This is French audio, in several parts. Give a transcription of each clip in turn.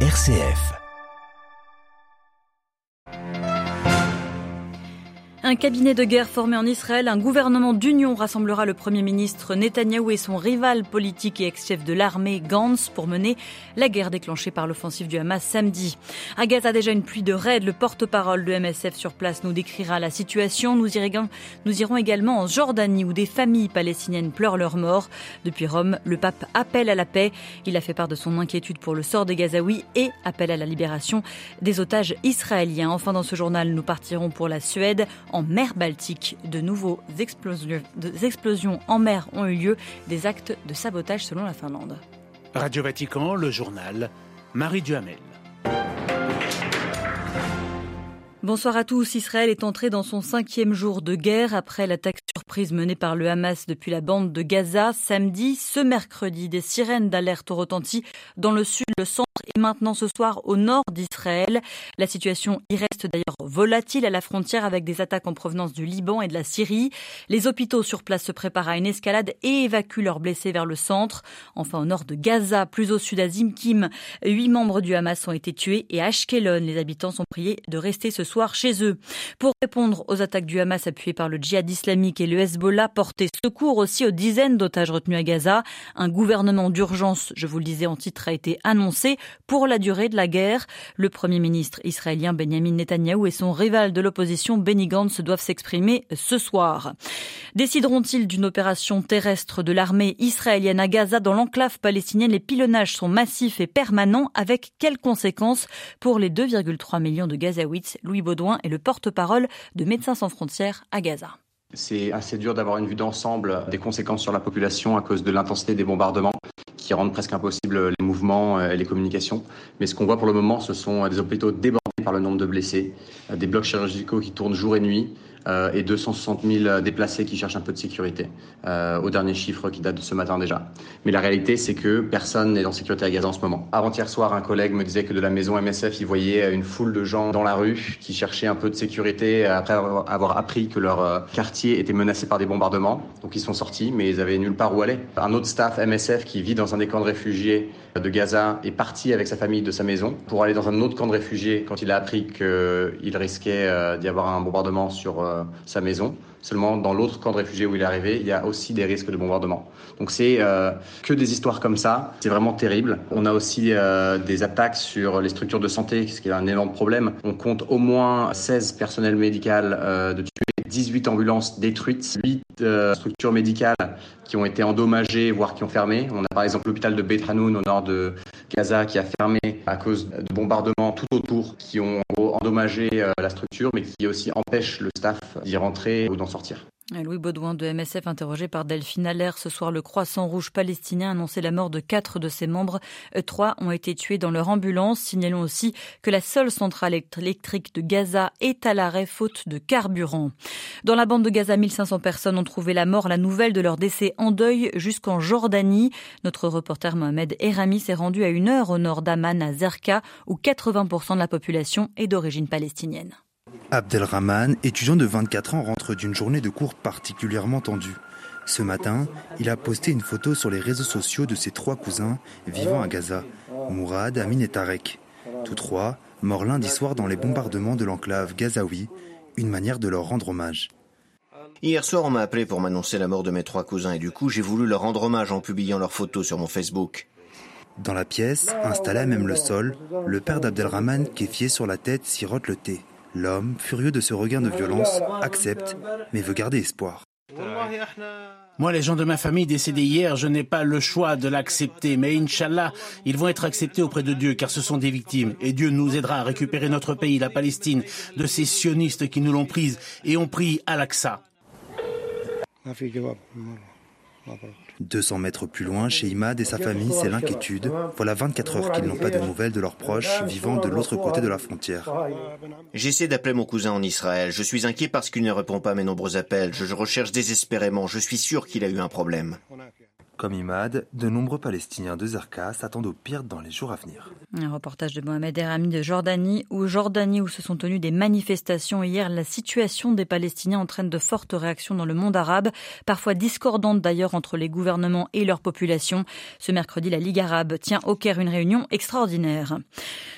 RCF. Un cabinet de guerre formé en Israël, un gouvernement d'union rassemblera le Premier ministre Netanyahou et son rival politique et ex-chef de l'armée Gantz pour mener la guerre déclenchée par l'offensive du Hamas samedi. À Gaza, déjà une pluie de raids. Le porte-parole de MSF sur place nous décrira la situation. Nous, irons, également en Jordanie où des familles palestiniennes pleurent leur mort. Depuis Rome, le pape appelle à la paix. Il a fait part de son inquiétude pour le sort des Gazaouis et appelle à la libération des otages israéliens. Enfin, dans ce journal, nous partirons pour la Suède mer Baltique. De nouveaux explosions, des explosions en mer ont eu lieu, des actes de sabotage selon la Finlande. Radio Vatican, le journal, Marie Duhamel. Bonsoir à tous. Israël est entré dans son cinquième jour de guerre après l'attaque surprise menée par le Hamas depuis la bande de Gaza samedi. Ce mercredi, des sirènes d'alerte ont retenti dans le sud, le centre et maintenant ce soir au nord d'Israël. La situation y reste d'ailleurs volatile à la frontière avec des attaques en provenance du Liban et de la Syrie. Les hôpitaux sur place se préparent à une escalade et évacuent leurs blessés vers le centre. Enfin, au nord de Gaza, plus au sud à Zimkim, huit membres du Hamas ont été tués et à Ashkelon, les habitants sont priés de rester ce soir chez eux. Pour répondre aux attaques du Hamas appuyées par le djihad islamique et le Hezbollah, porter secours aussi aux dizaines d'otages retenus à Gaza. Un gouvernement d'urgence, je vous le disais en titre, a été annoncé pour la durée de la guerre. Le premier ministre israélien Benjamin Netanyahou et son rival de l'opposition Benny Gantz doivent s'exprimer ce soir. Décideront-ils d'une opération terrestre de l'armée israélienne à Gaza dans l'enclave palestinienne? Les pilonnages sont massifs et permanents avec quelles conséquences? Pour les 2,3 millions de Gazaouites Louis Baudouin est le porte-parole de Médecins sans frontières à Gaza. C'est assez dur d'avoir une vue d'ensemble des conséquences sur la population à cause de l'intensité des bombardements qui rendent presque impossible les mouvements et les communications. Mais ce qu'on voit pour le moment, ce sont des hôpitaux débordés par le nombre de blessés, des blocs chirurgicaux qui tournent jour et nuit, euh, et 260 000 déplacés qui cherchent un peu de sécurité, euh, au dernier chiffre qui date de ce matin déjà. Mais la réalité, c'est que personne n'est en sécurité à Gaza en ce moment. Avant-hier soir, un collègue me disait que de la maison MSF, il voyait une foule de gens dans la rue qui cherchaient un peu de sécurité après avoir appris que leur euh, quartier était menacé par des bombardements. Donc ils sont sortis, mais ils avaient nulle part où aller. Un autre staff MSF qui vit dans un des camps de réfugiés de Gaza est parti avec sa famille de sa maison pour aller dans un autre camp de réfugiés quand il a appris qu'il risquait d'y avoir un bombardement sur euh, sa maison. Seulement, dans l'autre camp de réfugiés où il est arrivé, il y a aussi des risques de bombardement. Donc, c'est euh, que des histoires comme ça. C'est vraiment terrible. On a aussi euh, des attaques sur les structures de santé, ce qui est un énorme problème. On compte au moins 16 personnels médicaux de tués 18 ambulances détruites, 8 structures médicales qui ont été endommagées, voire qui ont fermé. On a par exemple l'hôpital de Beit Hanoun au nord de Gaza qui a fermé à cause de bombardements tout autour qui ont endommagé la structure, mais qui aussi empêchent le staff d'y rentrer ou d'en sortir. Louis Baudouin de MSF, interrogé par Delphine Allaire ce soir, le Croissant Rouge palestinien a annoncé la mort de quatre de ses membres. Trois ont été tués dans leur ambulance. Signalons aussi que la seule centrale électrique de Gaza est à l'arrêt faute de carburant. Dans la bande de Gaza, 1500 personnes ont trouvé la mort. La nouvelle de leur décès en deuil jusqu'en Jordanie. Notre reporter Mohamed Erami s'est rendu à une heure au nord d'Amman, à Zerka, où 80% de la population est d'origine palestinienne. Abdelrahman, étudiant de 24 ans, rentre d'une journée de cours particulièrement tendue. Ce matin, il a posté une photo sur les réseaux sociaux de ses trois cousins vivant à Gaza, Mourad, Amin et Tarek. Tous trois morts lundi soir dans les bombardements de l'enclave gazaoui, une manière de leur rendre hommage. Hier soir, on m'a appelé pour m'annoncer la mort de mes trois cousins et du coup, j'ai voulu leur rendre hommage en publiant leurs photos sur mon Facebook. Dans la pièce, installé à même le sol, le père d'Abdelrahman, kéfié sur la tête, sirote le thé. L'homme, furieux de ce regain de violence, accepte, mais veut garder espoir. Moi, les gens de ma famille décédés hier, je n'ai pas le choix de l'accepter, mais Inch'Allah, ils vont être acceptés auprès de Dieu, car ce sont des victimes, et Dieu nous aidera à récupérer notre pays, la Palestine, de ces sionistes qui nous l'ont prise, et ont pris Al-Aqsa. 200 mètres plus loin, chez Imad et sa famille, c'est l'inquiétude. Voilà 24 heures qu'ils n'ont pas de nouvelles de leurs proches vivant de l'autre côté de la frontière. J'essaie d'appeler mon cousin en Israël. Je suis inquiet parce qu'il ne répond pas à mes nombreux appels. Je recherche désespérément. Je suis sûr qu'il a eu un problème. Comme Imad, de nombreux Palestiniens de Zerka s'attendent au pire dans les jours à venir. Un reportage de Mohamed Erami de Jordanie, où Jordanie, où se sont tenues des manifestations hier. La situation des Palestiniens entraîne de fortes réactions dans le monde arabe, parfois discordantes d'ailleurs entre les gouvernements et leur population. Ce mercredi, la Ligue arabe tient au Caire une réunion extraordinaire.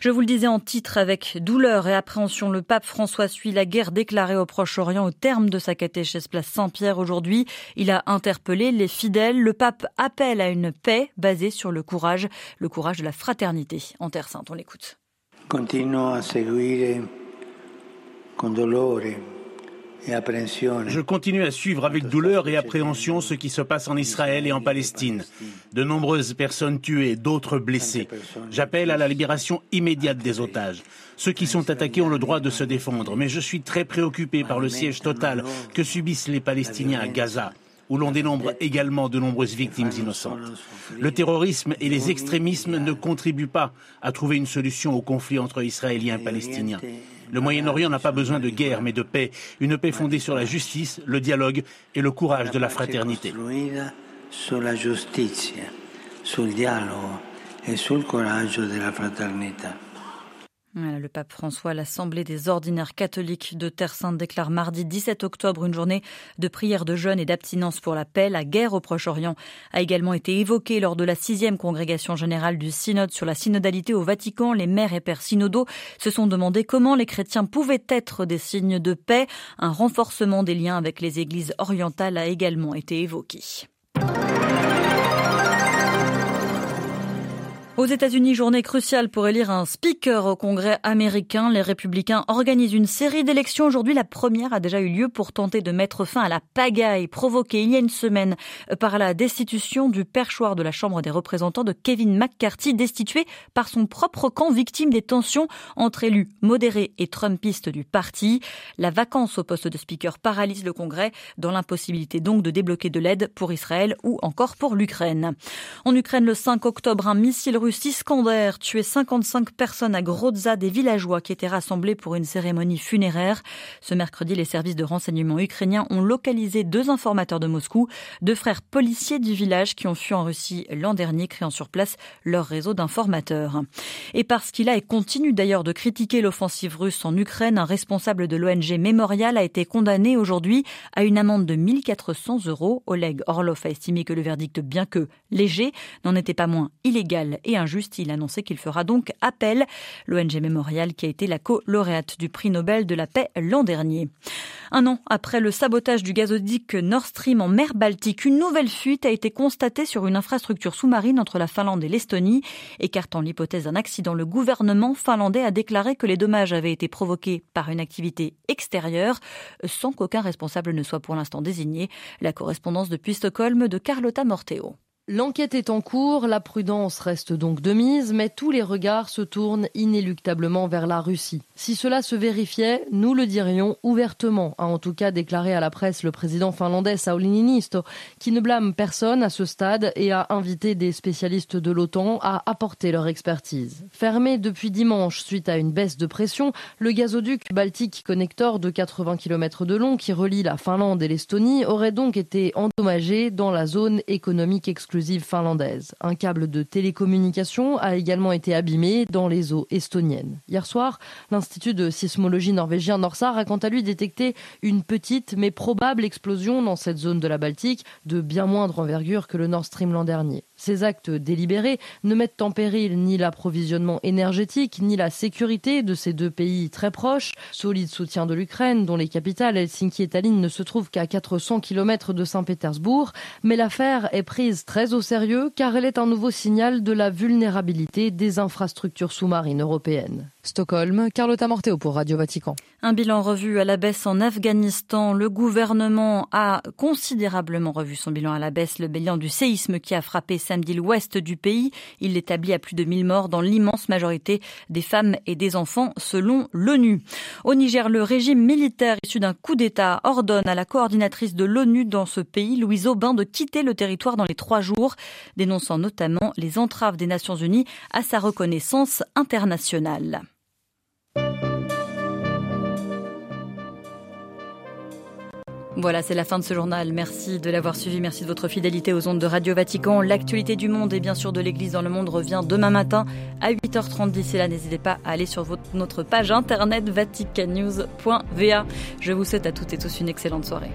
Je vous le disais en titre, avec douleur et appréhension, le pape François suit la guerre déclarée au Proche-Orient au terme de sa catéchèse place Saint-Pierre aujourd'hui. Il a interpellé les fidèles. Le pape appelle à une paix basée sur le courage, le courage de la fraternité en Terre Sainte. On l'écoute. Je continue à suivre avec douleur et appréhension ce qui se passe en Israël et en Palestine. De nombreuses personnes tuées, d'autres blessées. J'appelle à la libération immédiate des otages. Ceux qui sont attaqués ont le droit de se défendre, mais je suis très préoccupé par le siège total que subissent les Palestiniens à Gaza où l'on dénombre également de nombreuses victimes innocentes. Le terrorisme et les extrémismes ne contribuent pas à trouver une solution au conflit entre Israéliens et Palestiniens. Le Moyen-Orient n'a pas besoin de guerre, mais de paix, une paix fondée sur la justice, le dialogue et le courage de la fraternité. Le pape François, l'Assemblée des ordinaires catholiques de Terre Sainte déclare mardi 17 octobre une journée de prière de jeûne et d'abstinence pour la paix. La guerre au Proche-Orient a également été évoquée lors de la sixième congrégation générale du synode sur la synodalité au Vatican. Les maires et pères synodaux se sont demandé comment les chrétiens pouvaient être des signes de paix. Un renforcement des liens avec les églises orientales a également été évoqué. Aux États-Unis, journée cruciale pour élire un speaker au Congrès américain. Les républicains organisent une série d'élections. Aujourd'hui, la première a déjà eu lieu pour tenter de mettre fin à la pagaille provoquée il y a une semaine par la destitution du perchoir de la Chambre des représentants de Kevin McCarthy, destitué par son propre camp, victime des tensions entre élus modérés et trumpistes du parti. La vacance au poste de speaker paralyse le Congrès dans l'impossibilité donc de débloquer de l'aide pour Israël ou encore pour l'Ukraine. En Ukraine, le 5 octobre, un missile russe Iskander tué 55 personnes à Grozza, des villageois qui étaient rassemblés pour une cérémonie funéraire. Ce mercredi, les services de renseignement ukrainiens ont localisé deux informateurs de Moscou, deux frères policiers du village qui ont fui en Russie l'an dernier, créant sur place leur réseau d'informateurs. Et parce qu'il a et continue d'ailleurs de critiquer l'offensive russe en Ukraine, un responsable de l'ONG Memorial a été condamné aujourd'hui à une amende de 1400 euros. Oleg Orlov a estimé que le verdict, bien que léger, n'en était pas moins illégal et injuste. Il annonçait qu'il fera donc appel. L'ONG Memorial qui a été la co-lauréate du prix Nobel de la paix l'an dernier. Un an après le sabotage du gazoduc Nord Stream en mer Baltique, une nouvelle fuite a été constatée sur une infrastructure sous-marine entre la Finlande et l'Estonie. Écartant l'hypothèse d'un accident, le gouvernement finlandais a déclaré que les dommages avaient été provoqués par une activité extérieure, sans qu'aucun responsable ne soit pour l'instant désigné. La correspondance depuis Stockholm de Carlotta Morteo. L'enquête est en cours, la prudence reste donc de mise, mais tous les regards se tournent inéluctablement vers la Russie. Si cela se vérifiait, nous le dirions ouvertement, a en tout cas déclaré à la presse le président finlandais Sauli Niinisto, qui ne blâme personne à ce stade et a invité des spécialistes de l'OTAN à apporter leur expertise. Fermé depuis dimanche suite à une baisse de pression, le gazoduc Baltique Connector de 80 km de long qui relie la Finlande et l'Estonie aurait donc été endommagé dans la zone économique exclusive finlandaise. Un câble de télécommunication a également été abîmé dans les eaux estoniennes. Hier soir, l'Institut de sismologie norvégien Norsar a quant à lui détecté une petite mais probable explosion dans cette zone de la Baltique de bien moindre envergure que le Nord Stream l'an dernier. Ces actes délibérés ne mettent en péril ni l'approvisionnement énergétique ni la sécurité de ces deux pays très proches. Solide soutien de l'Ukraine, dont les capitales Helsinki et Tallinn ne se trouvent qu'à 400 km de Saint-Pétersbourg. Mais l'affaire est prise très au sérieux car elle est un nouveau signal de la vulnérabilité des infrastructures sous-marines européennes. Stockholm, Carlotta Morteo pour Radio Vatican. Un bilan revu à la baisse en Afghanistan. Le gouvernement a considérablement revu son bilan à la baisse, le bilan du séisme qui a frappé samedi l'ouest du pays. Il l'établit à plus de 1000 morts dans l'immense majorité des femmes et des enfants selon l'ONU. Au Niger, le régime militaire issu d'un coup d'État ordonne à la coordinatrice de l'ONU dans ce pays, Louise Aubin, de quitter le territoire dans les trois jours, dénonçant notamment les entraves des Nations Unies à sa reconnaissance internationale. Voilà. C'est la fin de ce journal. Merci de l'avoir suivi. Merci de votre fidélité aux ondes de Radio Vatican. L'actualité du monde et bien sûr de l'Église dans le monde revient demain matin à 8h30. D'ici là, n'hésitez pas à aller sur notre page internet vaticannews.va. Je vous souhaite à toutes et tous une excellente soirée.